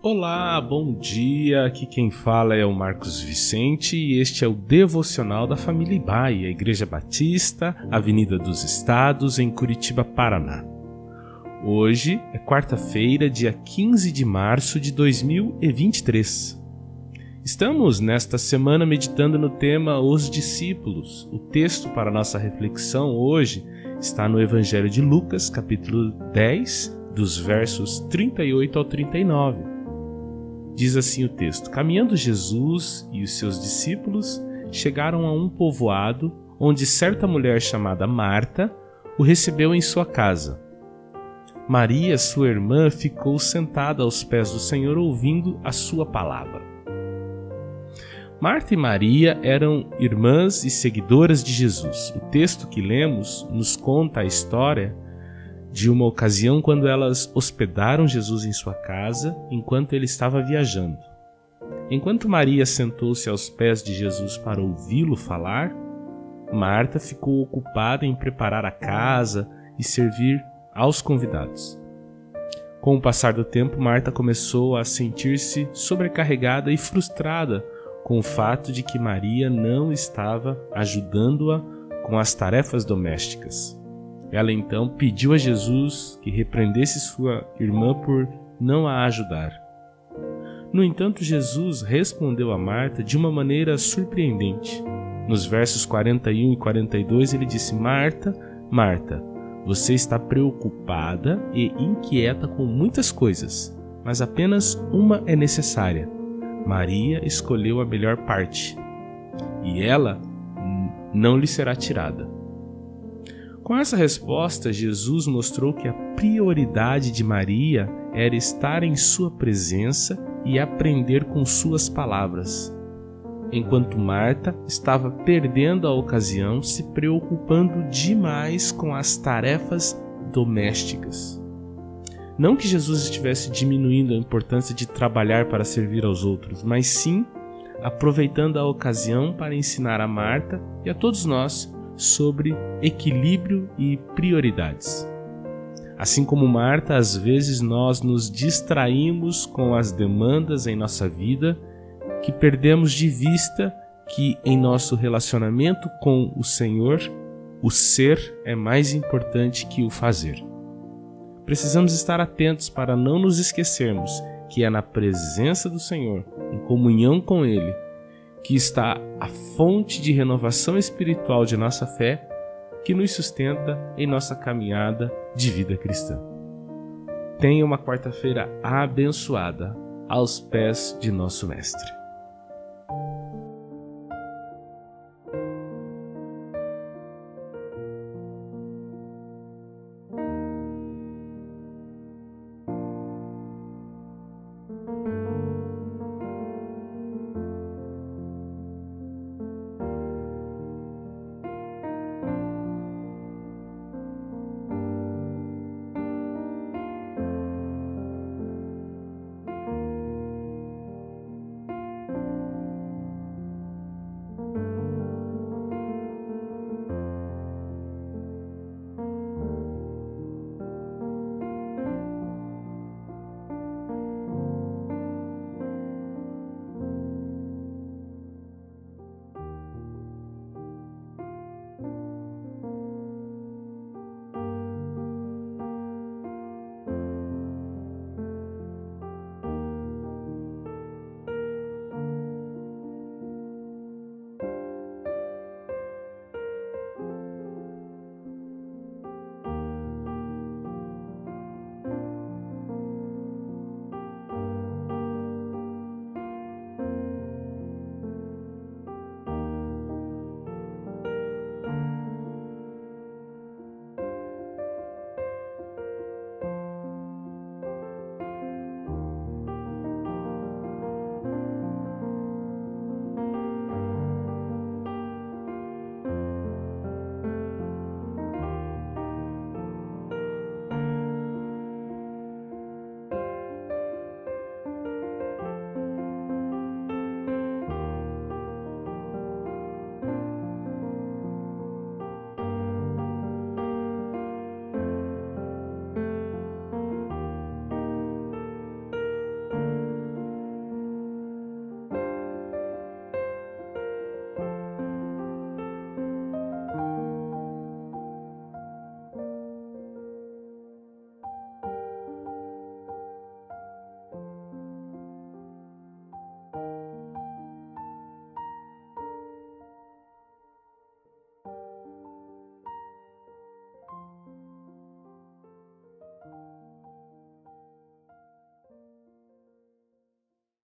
Olá, bom dia. Aqui quem fala é o Marcos Vicente e este é o devocional da família Ibai, a Igreja Batista, Avenida dos Estados, em Curitiba, Paraná. Hoje é quarta-feira, dia 15 de março de 2023. Estamos nesta semana meditando no tema Os Discípulos. O texto para nossa reflexão hoje está no Evangelho de Lucas, capítulo 10, dos versos 38 ao 39 Diz assim o texto: Caminhando Jesus e os seus discípulos chegaram a um povoado onde certa mulher chamada Marta o recebeu em sua casa. Maria, sua irmã, ficou sentada aos pés do Senhor ouvindo a sua palavra. Marta e Maria eram irmãs e seguidoras de Jesus. O texto que lemos nos conta a história de uma ocasião quando elas hospedaram Jesus em sua casa enquanto ele estava viajando. Enquanto Maria sentou-se aos pés de Jesus para ouvi-lo falar, Marta ficou ocupada em preparar a casa e servir aos convidados. Com o passar do tempo, Marta começou a sentir-se sobrecarregada e frustrada com o fato de que Maria não estava ajudando-a com as tarefas domésticas. Ela então pediu a Jesus que repreendesse sua irmã por não a ajudar. No entanto, Jesus respondeu a Marta de uma maneira surpreendente. Nos versos 41 e 42, ele disse: Marta, Marta, você está preocupada e inquieta com muitas coisas, mas apenas uma é necessária. Maria escolheu a melhor parte, e ela não lhe será tirada. Com essa resposta, Jesus mostrou que a prioridade de Maria era estar em sua presença e aprender com suas palavras, enquanto Marta estava perdendo a ocasião, se preocupando demais com as tarefas domésticas. Não que Jesus estivesse diminuindo a importância de trabalhar para servir aos outros, mas sim aproveitando a ocasião para ensinar a Marta e a todos nós sobre equilíbrio e prioridades. Assim como Marta, às vezes nós nos distraímos com as demandas em nossa vida que perdemos de vista que em nosso relacionamento com o Senhor, o ser é mais importante que o fazer. Precisamos estar atentos para não nos esquecermos que é na presença do Senhor, em comunhão com Ele, que está a fonte de renovação espiritual de nossa fé, que nos sustenta em nossa caminhada de vida cristã. Tenha uma quarta-feira abençoada aos pés de nosso Mestre.